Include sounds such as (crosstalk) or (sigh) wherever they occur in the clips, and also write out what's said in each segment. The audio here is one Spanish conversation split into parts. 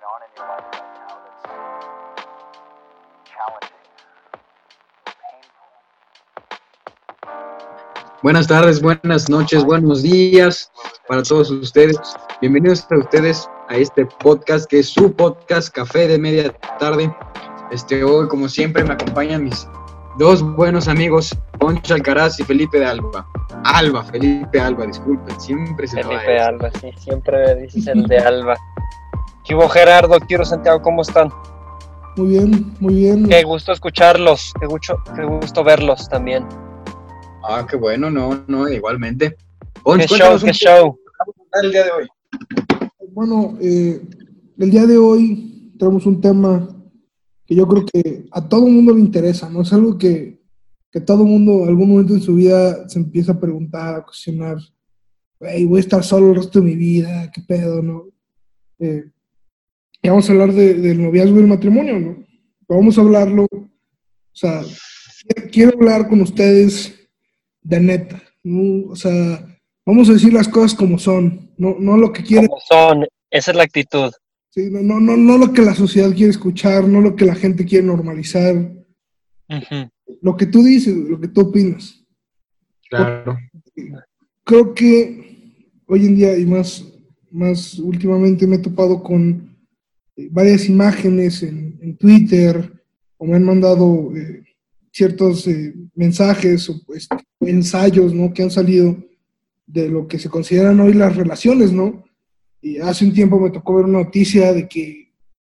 going on in your life right now that's challenging, painful. Buenas tardes, buenas noches, buenos días para todos ustedes. Bienvenidos a ustedes a este podcast que es su podcast Café de Media Tarde. Este hoy, como siempre, me acompañan mis dos buenos amigos, Poncho Alcaraz y Felipe de Alba. Alba, Felipe Alba, disculpen, siempre se me va Felipe. Alba, sí, siempre me dices el de Alba. ¿Qué hubo Gerardo? Quiero Santiago, ¿cómo están? Muy bien, muy bien. Qué gusto escucharlos, qué gusto, qué gusto verlos también. Ah, qué bueno, no, no, igualmente. Qué show, qué poco show. el día de hoy. Bueno, eh, el día de hoy tenemos un tema que yo creo que a todo el mundo le interesa, ¿no? Es algo que, que todo el mundo, en algún momento en su vida, se empieza a preguntar, a cuestionar. Hey, voy a estar solo el resto de mi vida, qué pedo, ¿no? Eh, vamos a hablar de- del noviazgo y el matrimonio, ¿no? Vamos a hablarlo, o sea, quiero hablar con ustedes de neta, ¿no? O sea, vamos a decir las cosas como son, no, no lo que quieren, ¿Cómo son? Esa es la actitud. sí, no, no, no, no lo que la sociedad quiere escuchar, no lo que la gente quiere normalizar, lo que tú dices, lo que tú opinas. Claro. Creo que hoy en día y más, más últimamente me he topado con varias imágenes en, Twitter o me han mandado eh, ciertos eh, mensajes o pues, ensayos ¿no? que han salido de lo que se consideran hoy las relaciones, ¿no? Y hace un tiempo me tocó ver una noticia de que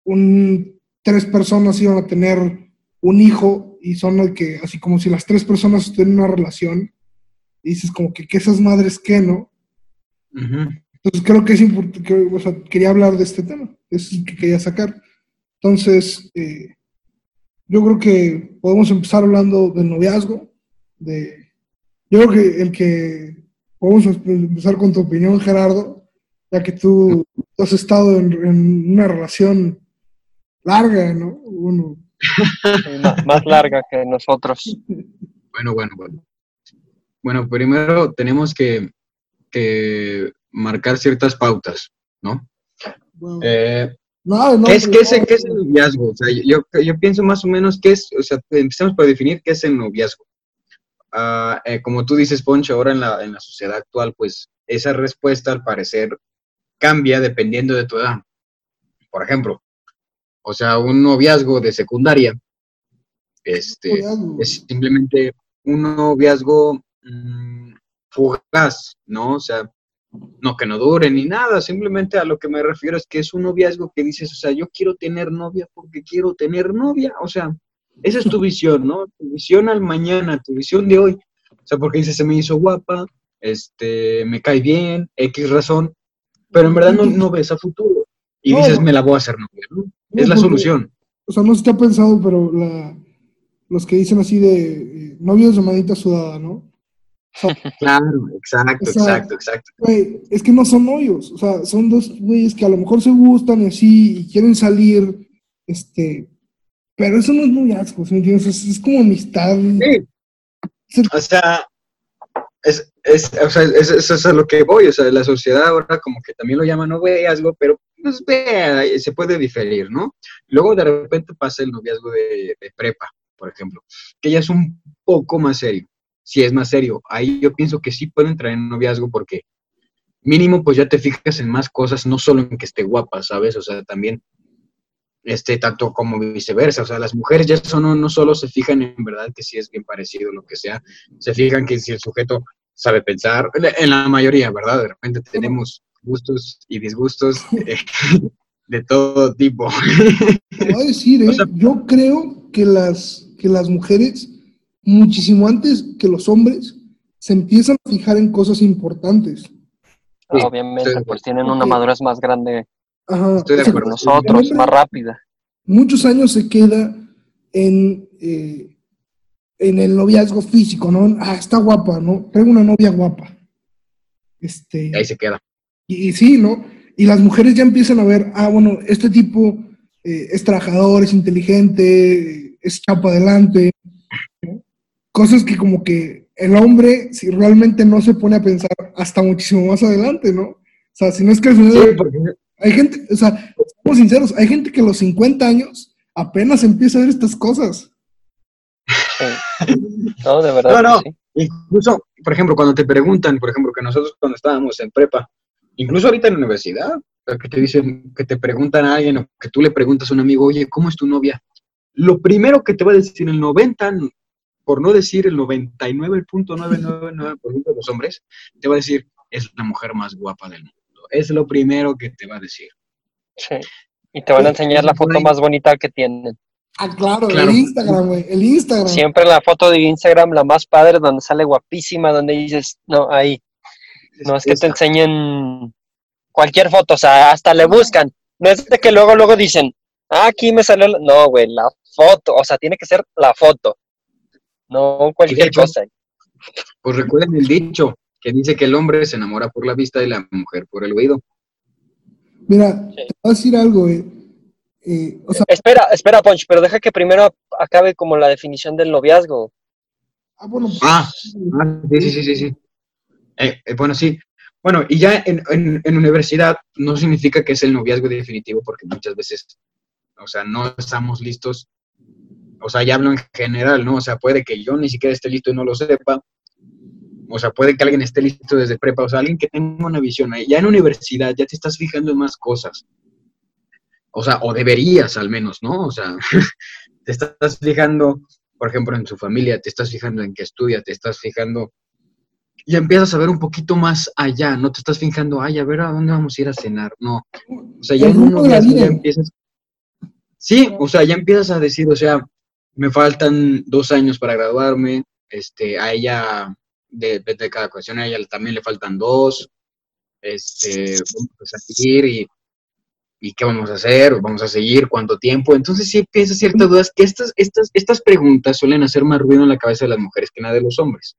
un, tres personas iban a tener un hijo y son el que, así como si las tres personas tienen una relación, y dices como que, que esas madres qué, ¿no? Entonces creo que es importante, o sea, quería hablar de este tema, es el que quería sacar. Entonces, eh, yo creo que podemos empezar hablando del noviazgo, de, yo creo que el que podemos empezar con tu opinión, Gerardo, ya que tú, tú has estado en, en una relación larga, ¿no? Uno, Sí, más, más larga que nosotros. Bueno, bueno, bueno. Bueno, primero tenemos que, que marcar ciertas pautas, ¿no? Eh, no, no, ¿qué, es, pero qué, es, no, qué es el noviazgo? O sea, yo, yo pienso más o menos qué es, o sea, empecemos por definir qué es el noviazgo. Eh, como tú dices, Poncho, ahora en la, en la sociedad actual, pues esa respuesta al parecer cambia dependiendo de tu edad. Por ejemplo, o sea, un noviazgo de secundaria, este, es simplemente un noviazgo mm, fugaz, ¿no? O sea, no que no dure ni nada, simplemente a lo que me refiero es que es un noviazgo que dices, o sea, yo quiero tener novia porque quiero tener novia, o sea, esa es tu (laughs) visión, ¿no? Tu visión al mañana, tu visión de hoy. O sea, porque dices, se me hizo guapa, este, me cae bien, X razón, pero en verdad no, no ves a futuro. Y No, dices, me la voy a hacer novia, ¿no? No, Es la porque- solución. o sea, no ha pensado, pero la, los que dicen así de eh, novios de manita sudada, ¿no? (laughs) Claro, exacto, O sea, exacto, exacto. Güey, es que no son novios, o sea, son dos güeyes que a lo mejor se gustan y así, y quieren salir, este, pero eso no es noviazgo, ¿sí entiendes? Es, es como amistad. Sí. O sea, es, es, o sea, es- eso es a lo que voy. O sea, la sociedad ahora como que también lo llama noviazgo, pero pues ve, se puede diferir, ¿no? Luego de repente pasa el noviazgo de, de prepa, por ejemplo, que ya es un poco más serio. Si es más serio, ahí yo pienso que sí puede entrar en noviazgo porque mínimo pues ya te fijas en más cosas, no solo en que esté guapa, ¿sabes? O sea, también este, tanto como viceversa. O sea, las mujeres ya son, no, solo se fijan en verdad que si es bien parecido, lo que sea, se fijan que si el sujeto sabe pensar, en la- en la mayoría, ¿verdad? De repente tenemos gustos y disgustos eh, (laughs) de todo tipo. Te voy a decir, (laughs) ¿eh? O sea- yo creo que las, que las mujeres, muchísimo antes que los hombres, se empiezan a fijar en cosas importantes. Sí, Obviamente, pues tienen una madurez más grande Ajá. De que nosotros, hombre- más rápida. muchos años se queda en, eh, en el noviazgo físico, ¿no? Ah, está guapa, ¿no? Tengo una novia guapa. Este, Y ahí se queda. y, y sí, ¿no? Y las mujeres ya empiezan a ver, ah, bueno, este tipo eh, es trabajador, es inteligente, es chapa adelante. Cosas que como que el hombre, si realmente no se pone a pensar hasta muchísimo más adelante, ¿no? O sea, si no es que al final Sí, porque Hay gente, o sea, somos sinceros, hay gente que a los 50 años apenas empieza a ver estas cosas. Sí. (laughs) No, de verdad. No, no. que sí. Incluso, por ejemplo, cuando te preguntan, por ejemplo, que nosotros cuando estábamos en prepa, incluso ahorita en la universidad, que te dicen, que te preguntan a alguien o que tú le preguntas a un amigo, oye, ¿cómo es tu novia? Lo primero que te va a decir el 90, por no decir el 99.999% de los hombres, te va a decir, es la mujer más guapa del mundo. Es lo primero que te va a decir. Sí. Y te van a enseñar la foto más bonita que tienen. Ah, claro, Claro. el Instagram, güey, el Instagram. Siempre la foto de Instagram, la más padre, donde sale guapísima, donde dices, no, ahí. No es que te enseñen cualquier foto, o sea, hasta le buscan. No es de que luego, luego dicen, ah, aquí me salió. la-". No, güey, la foto, o sea, tiene que ser la foto. No cualquier hecho, cosa. Pues recuerden el dicho que dice que el hombre se enamora por la vista y la mujer por el oído. Mira, Sí. te voy a decir algo. Eh, o sea, Espera, espera, Ponch, pero deja que primero acabe como la definición del noviazgo. ah, bueno, Ah, ah, sí, sí, sí, sí. sí. Eh, eh, bueno, sí. Bueno, y ya en, en, en universidad no significa que es el noviazgo definitivo, porque muchas veces, o sea, no estamos listos. O sea, ya hablo en general, ¿no? O sea, puede que yo ni siquiera esté listo y no lo sepa. O sea, puede que alguien esté listo desde prepa, o sea, alguien que tenga una visión. ahí. Ya en universidad ya te estás fijando en más cosas. O sea, o deberías al menos, ¿no? O sea, (laughs) te estás fijando, por ejemplo, en su familia, te estás fijando en que estudia, te estás fijando y empiezas a ver un poquito más allá, no te estás fijando, ay, a ver a dónde vamos a ir a cenar, no. O sea, ya en ya empiezas. Sí, o sea, ya empiezas a decir, o sea, me faltan dos años para graduarme, este, a ella, de, de, cada cuestión, a ella también le faltan dos, este, vamos a salir y, y qué vamos a hacer, vamos a seguir, cuánto tiempo. Entonces sí empiezas ciertas dudas que estas, estas, estas preguntas suelen hacer más ruido en la cabeza de las mujeres que nada de los hombres.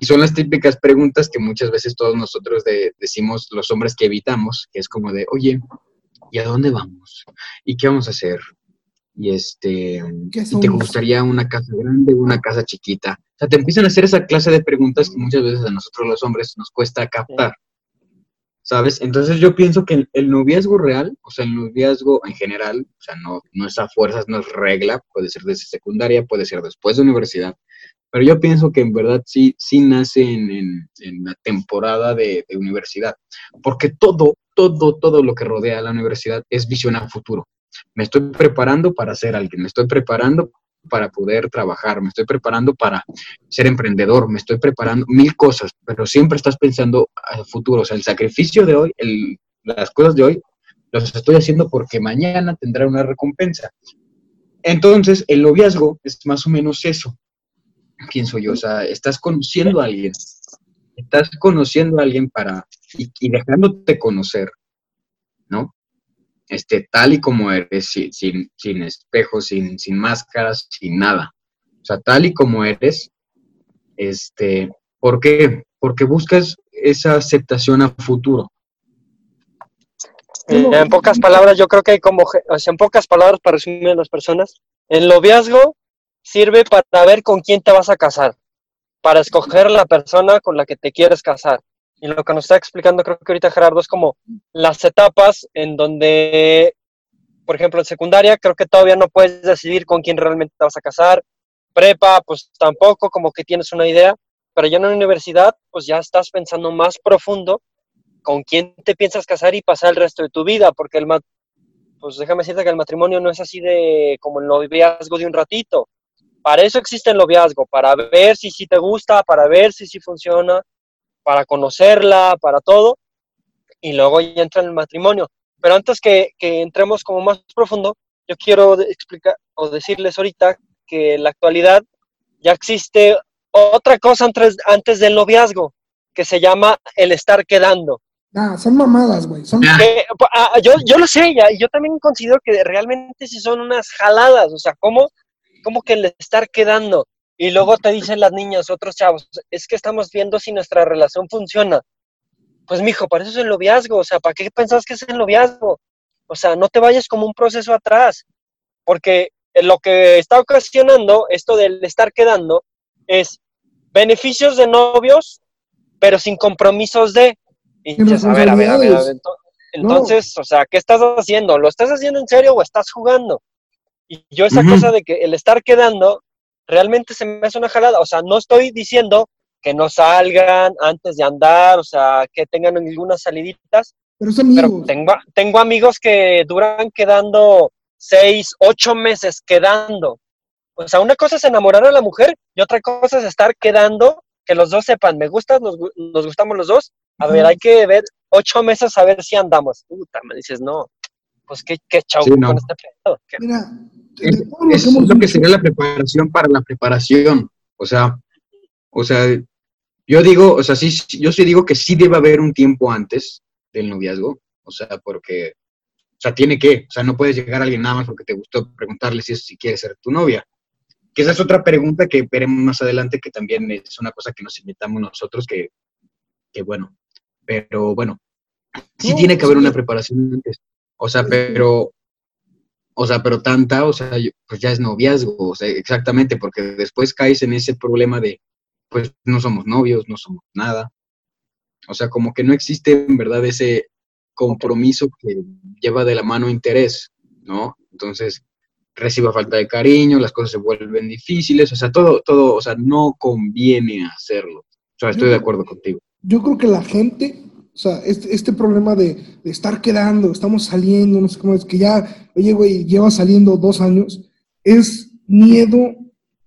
Y son las típicas preguntas que muchas veces todos nosotros de- decimos los hombres que evitamos, que es como de, oye, ¿y a dónde vamos? ¿Y qué vamos a hacer? Y este, ¿Qué ¿y te gustaría una casa grande o una casa chiquita? O sea, te empiezan a hacer esa clase de preguntas que muchas veces a nosotros los hombres nos cuesta captar. ¿Sabes? Entonces yo pienso que el, el noviazgo real, o sea, el noviazgo en general, o sea, no, no es a fuerzas, no es regla, puede ser desde secundaria, puede ser después de universidad, pero yo pienso que en verdad sí, sí nace en, en- en la temporada de, de universidad, porque todo, todo, todo lo que rodea a la universidad es visión a futuro. Me estoy preparando para ser alguien, me estoy preparando para poder trabajar, me estoy preparando para ser emprendedor, me estoy preparando mil cosas, pero siempre estás pensando al futuro, o sea, el sacrificio de hoy, las cosas de hoy, los estoy haciendo porque mañana tendrá una recompensa. Entonces, el noviazgo es más o menos eso, pienso yo, o sea, estás conociendo a alguien, estás conociendo a alguien para, y dejándote conocer, ¿no? Este, tal y como eres, sin, sin, sin espejos, sin, sin máscaras, sin nada. O sea, tal y como eres, este, ¿por qué? Porque buscas esa aceptación a futuro. Eh, en pocas palabras, yo creo que hay como, o sea, en pocas palabras para resumir a las personas, el noviazgo sirve para ver con quién te vas a casar, para escoger la persona con la que te quieres casar. Y lo que nos está explicando, creo que ahorita Gerardo, es como las etapas en donde, por ejemplo, en secundaria, creo que todavía no puedes decidir con quién realmente te vas a casar. Prepa, pues tampoco, como que tienes una idea, pero ya en la universidad, pues ya estás pensando más profundo con quién te piensas casar y pasar el resto de tu vida, porque el pues déjame decirte que el matrimonio no es así de como el noviazgo de un ratito. Para eso existe el noviazgo, para ver si sí te gusta, para ver si sí funciona, para conocerla, para todo, y luego ya entra en el matrimonio. Pero antes que, que entremos como más profundo, yo quiero explicar o decirles ahorita que en la actualidad ya existe otra cosa antes, antes del noviazgo, que se llama el estar quedando. Nah, son mamadas, güey. Son... Ah. Ah, yo, yo lo sé, ya, y yo también considero que realmente sí son unas jaladas, o sea, ¿cómo, cómo que el estar quedando? Y luego te dicen las niñas, otros chavos, es que estamos viendo si nuestra relación funciona. Pues, mijo, para eso es el noviazgo, o sea, ¿para qué pensás que es el noviazgo? O sea, no te vayas como un proceso atrás, porque lo que está ocasionando esto del estar quedando es beneficios de novios, pero sin compromisos de, Pinches, a ver, a ver, a ver, a ver. ento- Entonces, o sea, ¿qué estás haciendo? ¿Lo estás haciendo en serio o estás jugando? Y yo esa Ujú. cosa de que el estar quedando realmente se me hace una jalada. O sea, no estoy diciendo que no salgan antes de andar, o sea, que tengan algunas saliditas, Pero pero tengo, tengo amigos que duran quedando seis, ocho meses quedando. O sea, una cosa es enamorar a la mujer y otra cosa es estar quedando, que los dos sepan, me gustas, nos, nos gustamos los dos. A ver, hay que ver ocho meses a ver si andamos. Puta, me dices, no. Pues qué, qué chau Sí, no. con este pedo. ¿Qué- Mira, Es, es hemos lo que sería la preparación para la preparación. O sea, o sea, yo digo, o sea, sí, yo sí digo que sí debe haber un tiempo antes del noviazgo. O sea, porque, o sea, tiene que, o sea, no puedes llegar a alguien nada más porque te gustó preguntarle si, es- si quiere ser tu novia. Que esa es otra pregunta que veremos más adelante, que también es una cosa que nos invitamos nosotros, que, que bueno, pero bueno, sí No, tiene que haber sí. una preparación antes. O sea, pero, o sea, pero tanta, o sea, yo- pues ya es noviazgo, o sea, exactamente, porque después caes en ese problema de, pues no somos novios, no somos nada. O sea, como que no existe en verdad ese compromiso que lleva de la mano interés, ¿no? Entonces, reciba falta de cariño, las cosas se vuelven difíciles, o sea, todo, todo, o sea, no conviene hacerlo. O sea, estoy de acuerdo contigo. yo creo que la gente, o sea, este, este problema de, de estar quedando, estamos saliendo, no sé cómo es, que ya, oye, güey, lleva saliendo dos años, es miedo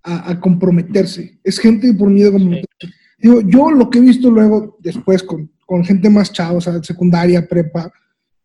a, a comprometerse. Es gente por miedo a comprometerse. Digo, yo lo que he visto luego, después, con, con gente más chava, o sea, secundaria, prepa,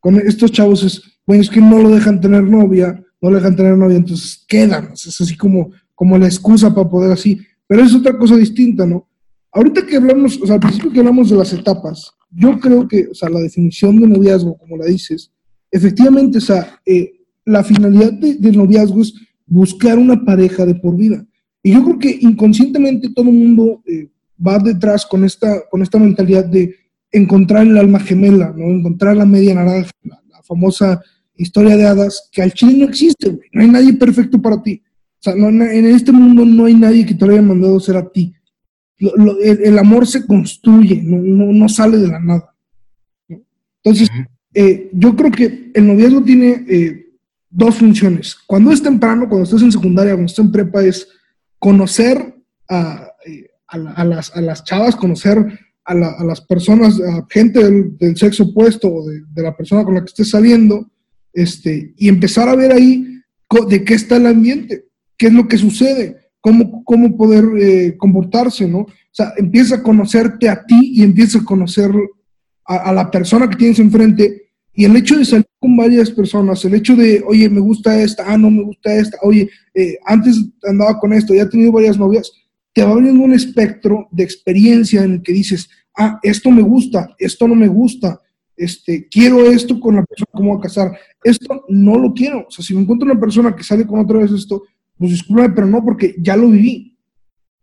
con estos chavos es, bueno, es que no lo dejan tener novia, no lo dejan tener novia, entonces quedan. o sea, Es así como, como la excusa para poder así. Pero es otra cosa distinta, ¿no? Ahorita que hablamos, o sea, al principio que hablamos de las etapas, yo creo que, o sea, la definición de noviazgo, como la dices, efectivamente, o sea, eh, la finalidad de- del noviazgo es buscar una pareja de por vida. Y yo creo que inconscientemente todo el mundo eh, va detrás con esta, con esta mentalidad de encontrar el alma gemela, ¿no? Encontrar la media naranja, la, la famosa historia de hadas, que al chile no existe, güey. No hay nadie perfecto para ti. O sea, no- en este mundo no hay nadie que te lo haya mandado ser a ti. Lo- lo- el, el amor se construye, no, no, no sale de la nada. ¿no? Entonces, eh, yo creo que el noviazgo tiene eh, dos funciones. Cuando es temprano, cuando estás en secundaria, cuando estás en prepa, es conocer a, eh, a la- a las, a las chavas, conocer a, la- a las personas, a gente del, del sexo opuesto o de, de la persona con la que estés saliendo, este, y empezar a ver ahí de qué está el ambiente, qué es lo que sucede, cómo, cómo poder eh, comportarse, ¿no? O sea, empieza a conocerte a ti y empieza a conocer a, a la persona que tienes enfrente. Y el hecho de salir con varias personas, el hecho de, oye, me gusta esta, ah, no me gusta esta, oye, eh, antes andaba con esto, ya he tenido varias novias, te va abriendo un espectro de experiencia en el que dices, ah, esto me gusta, esto no me gusta, este, quiero esto con la persona que voy a casar, esto no lo quiero. O sea, si me encuentro una persona que sale con otra vez esto, pues discúlpame, pero no, porque ya lo viví.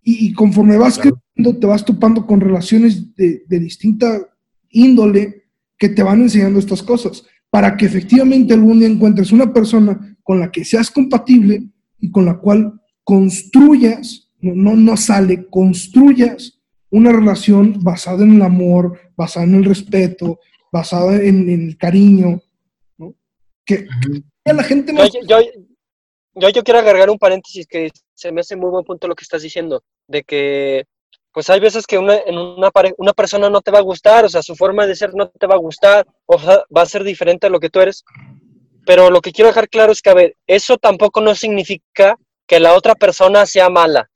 Y, y conforme vas Claro. creciendo, te vas topando con relaciones de, de distinta índole que te van enseñando estas cosas, para que efectivamente algún día encuentres una persona con la que seas compatible y con la cual construyas, no, no, no sale, construyas una relación basada en el amor, basada en el respeto, basada en, en el cariño, ¿no? Que, que la gente Yo, yo, yo, yo quiero agregar un paréntesis que se me hace muy buen punto lo que estás diciendo, de que pues hay veces que una, en una, una persona no te va a gustar, o sea, su forma de ser no te va a gustar, o va a ser diferente a lo que tú eres. Pero lo que quiero dejar claro es que, a ver, eso tampoco no significa que la otra persona sea mala.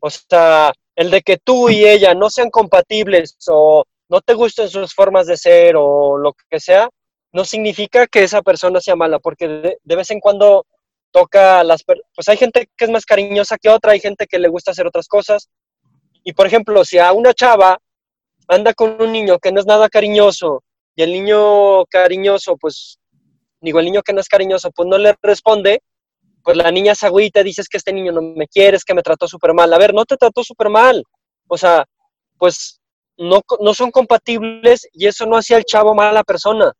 O sea, el de que tú y ella no sean compatibles o no te gusten sus formas de ser o lo que sea, no significa que esa persona sea mala, porque de vez en cuando toca a las... Pues hay gente que es más cariñosa que otra, hay gente que le gusta hacer otras cosas. Y por ejemplo, si a una chava anda con un niño que no es nada cariñoso y el niño cariñoso, pues, digo, el niño que no es cariñoso, pues no le responde, pues la niña se agüita, dices que este niño no me quiere, es que me trató súper mal. A ver, no te trató súper mal. O sea, pues no, no son compatibles y eso no hacía al chavo mala persona.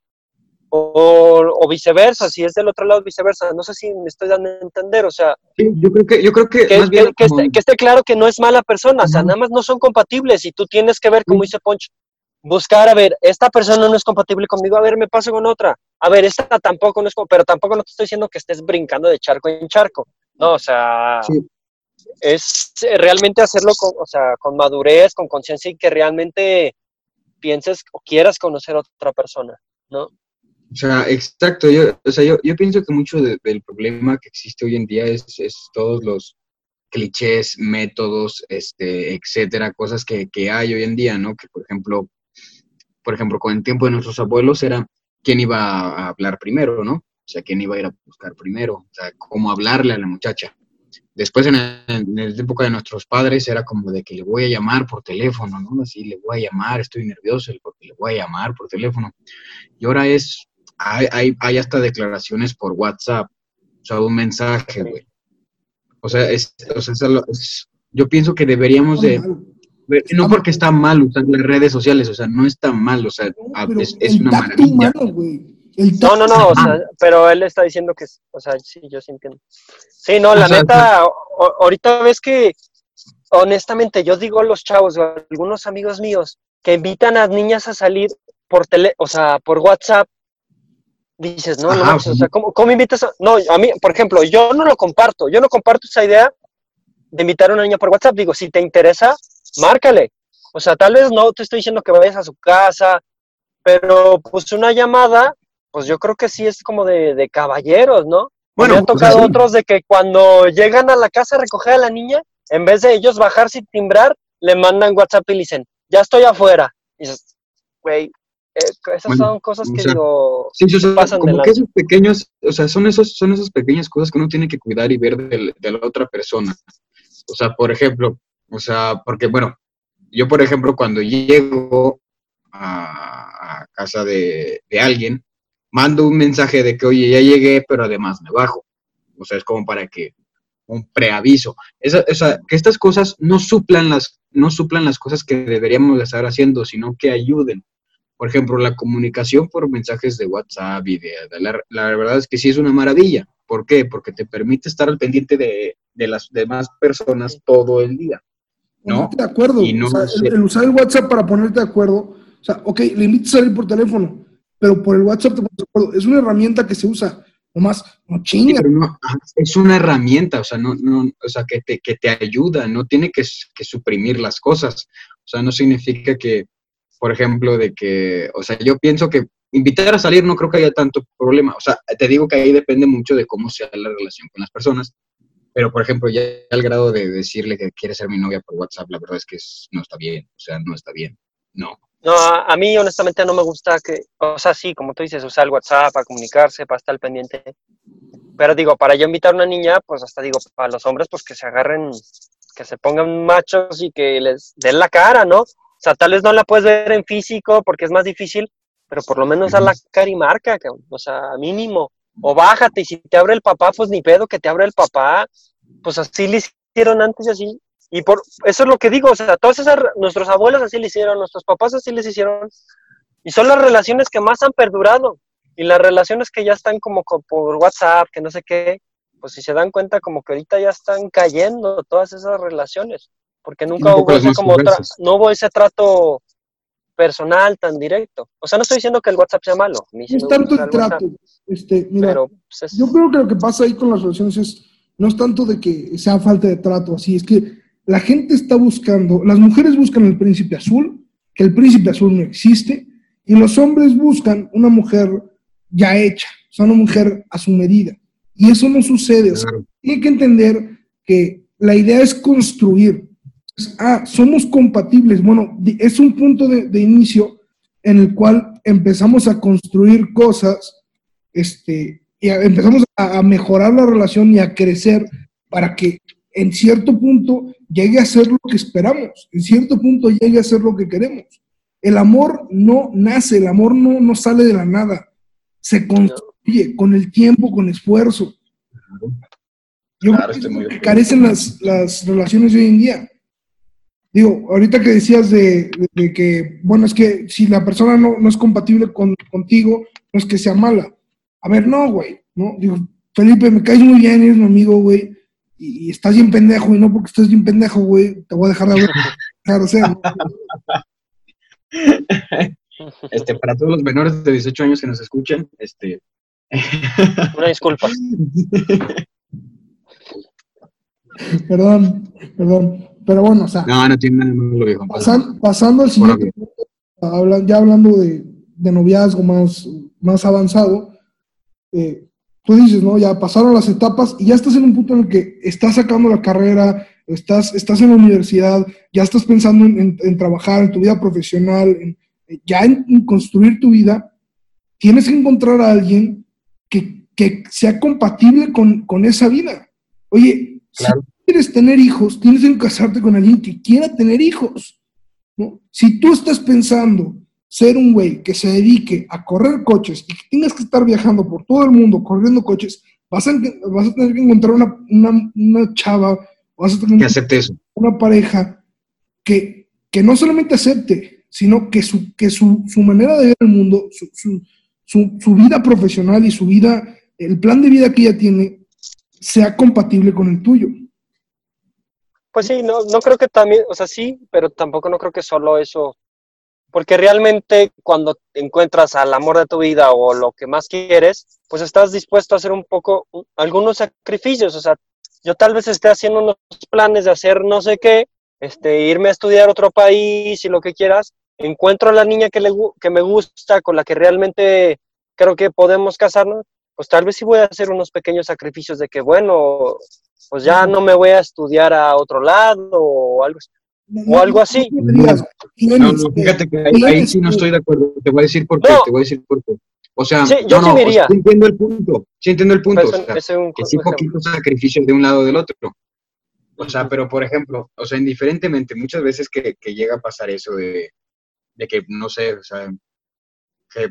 O, o viceversa, si es del otro lado, viceversa. No sé si me estoy dando a entender. O sea, Sí, yo creo que, yo creo que, que, más bien que- que como- esté, que esté claro que no es mala persona. O sea, nada más no son compatibles y tú tienes que ver, como dice Poncho, buscar, a ver, esta persona no es compatible conmigo, a ver, me paso con otra. A ver, esta tampoco no es, pero tampoco no te estoy diciendo que estés brincando de charco en charco. No, o sea, Sí. es realmente hacerlo con, o sea, con madurez, con conciencia y que realmente pienses o quieras conocer a otra persona, ¿no? O sea, exacto. Yo, o sea, yo, yo pienso que mucho de- del problema que existe hoy en día es, es todos los clichés, métodos, este, etcétera, cosas que, que hay hoy en día, ¿no? Que, por ejemplo, por ejemplo, con el tiempo de nuestros abuelos era quién iba a hablar primero, ¿no? O sea, quién iba a ir a buscar primero, o sea, cómo hablarle a la muchacha. Después, en, en la época de nuestros padres, era como de que le voy a llamar por teléfono, ¿no? Así, le voy a llamar, estoy nervioso porque le voy a llamar por teléfono. Y ahora es, hay, hay, hay hasta declaraciones por WhatsApp, o sea, un mensaje, güey. O sea, es, o sea, es yo pienso que deberíamos de, ver- no porque está mal usar las redes sociales, o sea, no está mal, o sea, No, es, es una maravilla. humano, No, no, no, o humano. sea, pero él está diciendo que, es- o sea, sí, yo sí entiendo. Sí, no, la O sea, neta, o- ahorita ves que, honestamente, yo digo a los chavos, o a algunos amigos míos, que invitan a niñas a salir por tele, o sea, por WhatsApp, dices, no, no, Ajá, manches, o sea, ¿cómo, cómo invitas a...? No, a mí, por ejemplo, yo no lo comparto, yo no comparto esa idea de invitar a una niña por WhatsApp, digo, si te interesa, márcale. O sea, tal vez no te estoy diciendo que vayas a su casa, pero pues una llamada, pues yo creo que sí es como de, de caballeros, ¿no? Bueno, me han pues, tocado otros de que cuando llegan a la casa a recoger a la niña, en vez de ellos bajarse y timbrar, le mandan WhatsApp y le dicen, ya estoy afuera. Y dices, güey, eh, esas Bueno, son cosas o que sea, digo, Sí, o sea, pasan de como que esos pequeños, o sea, son esos, son esas pequeñas cosas que uno tiene que cuidar y ver del- de, la otra persona. O sea, por ejemplo, o sea, porque bueno, yo por ejemplo cuando llego a, a casa de, de alguien, mando un mensaje de que, oye, ya llegué, pero además me bajo. O sea, es como para que un preaviso. Esa, o sea, que estas cosas no suplan las, no suplan las cosas que deberíamos de estar haciendo, sino que ayuden. Por ejemplo, la comunicación por mensajes de WhatsApp y de, de la, la verdad es que sí es una maravilla. ¿Por qué? Porque te permite estar al pendiente de, de las demás personas todo el día. ¿no? Ponerte de acuerdo. Y no o sea, sé. el, el usar el WhatsApp para ponerte de acuerdo. O sea, ok, le invitas a salir por teléfono, pero por el WhatsApp te pones de acuerdo. Es una herramienta que se usa. Nomás, no Sí, chinga. pero no, ajá, es una herramienta, o sea, no, no, o sea, que te, que te ayuda, no tiene que, que suprimir las cosas. O sea, no significa que, por ejemplo, de que, o sea, yo pienso que invitar a salir no creo que haya tanto problema. O sea, te digo que ahí depende mucho de cómo sea la relación con las personas. Pero, por ejemplo, ya al grado de decirle que quiere ser mi novia por WhatsApp, la verdad es que es- no está bien. O sea, no está bien. No. No, a, a mí honestamente no me gusta que, o sea, sí, como tú dices, usar el WhatsApp para comunicarse, para estar pendiente. Pero digo, para yo invitar a una niña, pues hasta digo, para los hombres, pues que se agarren, que se pongan machos y que les den la cara, ¿no? O sea, tal vez no la puedes ver en físico porque es más difícil, pero por lo menos a la cara y marca, cabrón. o sea, mínimo. O bájate y si te abre el papá, pues ni pedo que te abre el papá. Pues así le hicieron antes y así. Y por eso es lo que digo, o sea, todas esas, nuestros abuelos así le hicieron, nuestros papás así les hicieron. Y son las relaciones que más han perdurado. Y las relaciones que ya están como co- por WhatsApp, que no sé qué, pues si se dan cuenta como que ahorita ya están cayendo todas esas relaciones. Porque nunca hubo ese como no hubo ese trato personal tan directo. O sea, no estoy diciendo que el WhatsApp sea malo. No es tanto el WhatsApp, trato. Este, mira, pero pues, es- yo creo que lo que pasa ahí con las relaciones es, no es tanto de que sea falta de trato, así, es que la gente está buscando, las mujeres buscan el príncipe azul, que el príncipe azul no existe, y los hombres buscan una mujer ya hecha, o sea, una mujer a su medida. Y eso no sucede, o sea, Claro. tiene que entender que la idea es construir. Ah, somos compatibles. Bueno, es un punto de, de inicio en el cual empezamos a construir cosas, este, y a- empezamos a, a mejorar la relación y a crecer para que en cierto punto llegue a ser lo que esperamos, en cierto punto llegue a ser lo que queremos. El amor no nace, el amor no, no sale de la nada, se construye con el tiempo, con esfuerzo. Yo Claro, creo que muy que carecen las, las relaciones de hoy en día. Digo, ahorita que decías de, de- de que, bueno, es que si la persona no, no es compatible con, contigo, no es que sea mala. A ver, no, güey, ¿no? Digo, Felipe, me caes muy bien, eres mi amigo, güey, y, y estás bien pendejo, y no porque estés bien pendejo, güey, te voy a dejar de hablar, (laughs) ser, ¿no? Este, para todos los menores de 18 años que nos escuchan, este. (laughs) Una disculpa. Perdón, perdón. Pero bueno, o sea, No, no tiene nada malo, viejo. pasan- pasando al siguiente punto, habla- ya hablando de, de noviazgo más, más avanzado, eh, tú dices, ¿no? Ya pasaron las etapas y ya estás en un punto en el que estás sacando la carrera, estás, estás en la universidad, ya estás pensando en, en- en trabajar, en tu vida profesional, en- ya en, en construir tu vida, tienes que encontrar a alguien que, que sea compatible con, con esa vida. Oye, Claro. si quieres tener hijos, tienes que casarte con alguien que quiera tener hijos. ¿no? Si tú estás pensando ser un güey que se dedique a correr coches y que tengas que estar viajando por todo el mundo corriendo coches, vas a, vas a tener que encontrar una, una, una chava, vas a tener Que acepte eso. una pareja que, que no solamente acepte, sino que su, que su, su manera de ver el mundo, su, su, su, su vida profesional y su vida, el plan de vida que ella tiene, sea compatible con el tuyo. Pues sí, no, no creo que también, o sea, sí, pero tampoco no creo que solo eso, porque realmente cuando encuentras al amor de tu vida o lo que más quieres, pues estás dispuesto a hacer un poco, un- algunos sacrificios, o sea, yo tal vez esté haciendo unos planes de hacer no sé qué, este, irme a estudiar a otro país y lo que quieras, encuentro a la niña que, le, que me gusta, con la que realmente creo que podemos casarnos, pues tal vez sí voy a hacer unos pequeños sacrificios de que, bueno, pues ya no me voy a estudiar a otro lado o algo así. O algo así. No No, fíjate que ahí, ahí sí no estoy de acuerdo. Te voy a decir por qué. No. Te voy a decir por qué. O sea, Sí, yo no, sí o sea, entiendo el punto. Sí entiendo el punto. Ese- o sea, ese es un que sí ejemplo. poquito sacrificio de un lado o del otro. O sea, pero por ejemplo, o sea, indiferentemente, muchas veces que, que llega a pasar eso de, de que, no sé, o sea, que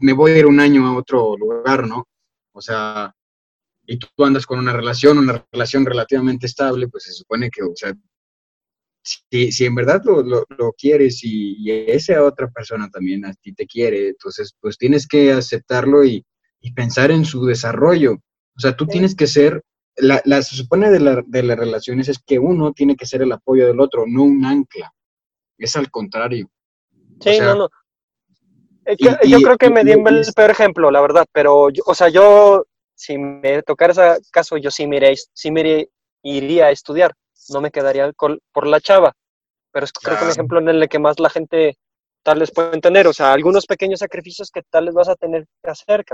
me voy a ir un año a otro lugar, ¿no? O sea, y tú andas con una relación, una relación relativamente estable, pues se supone que, o sea, si, si en verdad lo, lo, lo quieres y, y esa otra persona también a ti te quiere, entonces pues tienes que aceptarlo y, y pensar en su desarrollo. O sea, tú tienes que ser, la, la- se supone de, la- de las relaciones es que uno tiene que ser el apoyo del otro, no un ancla. Es al contrario. Sí, O sea, no, no. Y- yo y- creo que me di el peor ejemplo, la verdad, pero, yo- o sea, yo, si me tocara ese caso, yo sí me iría, sí iría, a estudiar, no me quedaría col- por la chava, pero es creo que un ejemplo en el que más la gente tal vez puede entender, o sea, algunos pequeños sacrificios que tal vez vas a tener que hacer.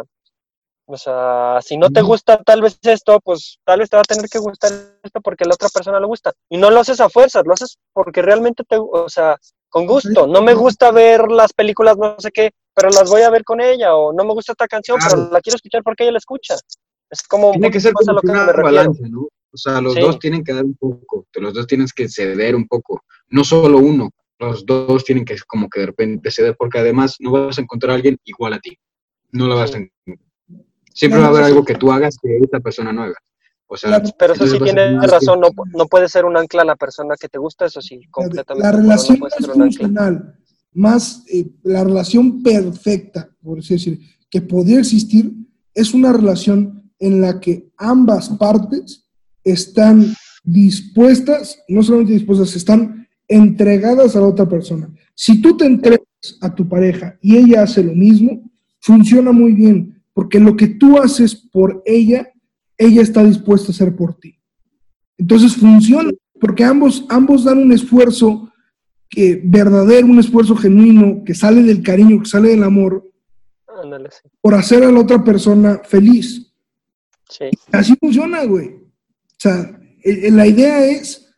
O sea, si no te gusta tal vez esto, pues tal vez te va a tener que gustar esto porque a la otra persona le gusta. Y no lo haces a fuerzas, lo haces porque realmente te, o sea, con gusto. No me gusta ver las películas, no sé qué, pero las voy a ver con ella. O no me gusta esta canción, Claro. pero la quiero escuchar porque ella la escucha. Es como Tiene que ser como lo que una balance, ¿no? O sea, los Sí. dos tienen que dar un poco, los dos tienen que ceder un poco, no solo uno, los dos tienen que como que de repente ceder, porque además no vas a encontrar a alguien igual a ti, no lo vas a encontrar. Siempre va a haber algo que tú hagas que esa persona no haga. O sea, Claro. Pero eso sí tiene razón, no, no puede ser un ancla a la persona que te gusta, eso sí, La, completamente. la relación no más funcional, más eh, la relación perfecta, por así decir, que podría existir, es una relación en la que ambas partes están dispuestas, no solamente dispuestas, están entregadas a la otra persona. Si tú te entregas a tu pareja y ella hace lo mismo, funciona muy bien, porque lo que tú haces por ella, ella está dispuesta a hacer por ti. Entonces funciona, porque ambos, ambos dan un esfuerzo que, verdadero, un esfuerzo genuino, que sale del cariño, que sale del amor, Ándale, sí. por hacer a la otra persona feliz. Sí. Así funciona, güey. O sea, la idea es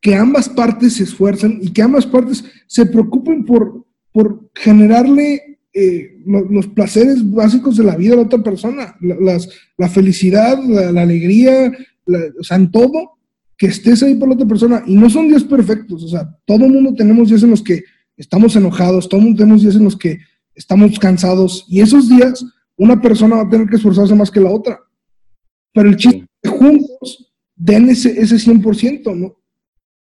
que ambas partes se esfuercen y que ambas partes se preocupen por, por generarle eh, lo- los placeres básicos de la vida a la otra persona, la, las- la felicidad, la, la alegría, la- o sea, en todo, que estés ahí por la otra persona. Y no son días perfectos, o sea, todo mundo tenemos días en los que estamos enojados, todo mundo tenemos días en los que estamos cansados y esos días una persona va a tener que esforzarse más que la otra. Pero el chiste es que juntos den ese, ese 100%, ¿no?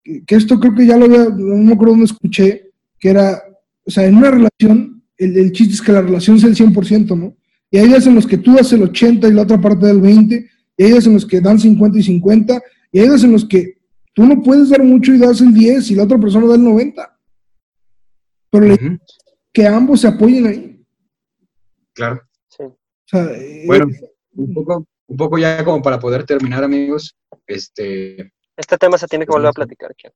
Que, que esto creo que ya lo había, no me acuerdo dónde escuché, que era, o sea, en una relación, el, el chiste es que la relación sea el 100%, ¿no? Y hay días en los que tú das el 80 y la otra parte del 20, y hay días en los que dan 50 y 50, y hay días en los que tú no puedes dar mucho y das el 10 y la otra persona da el 90. pero que ambos se apoyen ahí. Claro. Sí. O sea, eh, Bueno, un poco, un poco ya como para poder terminar, amigos, este, Este tema se tiene que volver a platicar. Kian.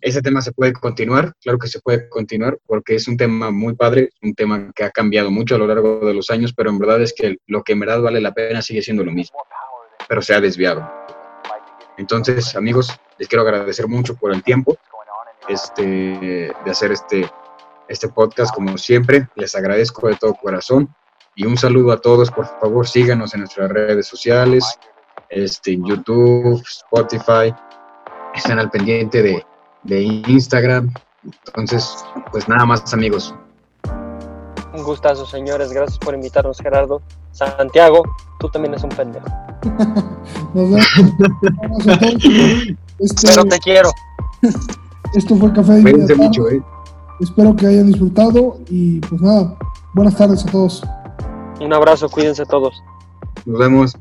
ese tema se puede continuar, claro que se puede continuar, porque es un tema muy padre, un tema que ha cambiado mucho a lo largo de los años, pero en verdad es que lo que en verdad vale la pena sigue siendo lo mismo, pero se ha desviado. Entonces, amigos, les quiero agradecer mucho por el tiempo este, de hacer este, este podcast, como siempre, les agradezco de todo corazón y un saludo a todos, por favor, síganos en nuestras redes sociales, este, en YouTube, Spotify, estén al pendiente de, de Instagram. Entonces, pues nada más, amigos. Un gustazo, señores. Gracias por invitarnos, Gerardo. Santiago, tú también eres un pendejo. (laughs) nos vemos. Este- Pero te quiero. (laughs) esto fue Café de Cuídense mucho. ¿eh? Espero que hayan disfrutado y pues nada, buenas tardes a todos. Un abrazo, cuídense todos. Nos vemos.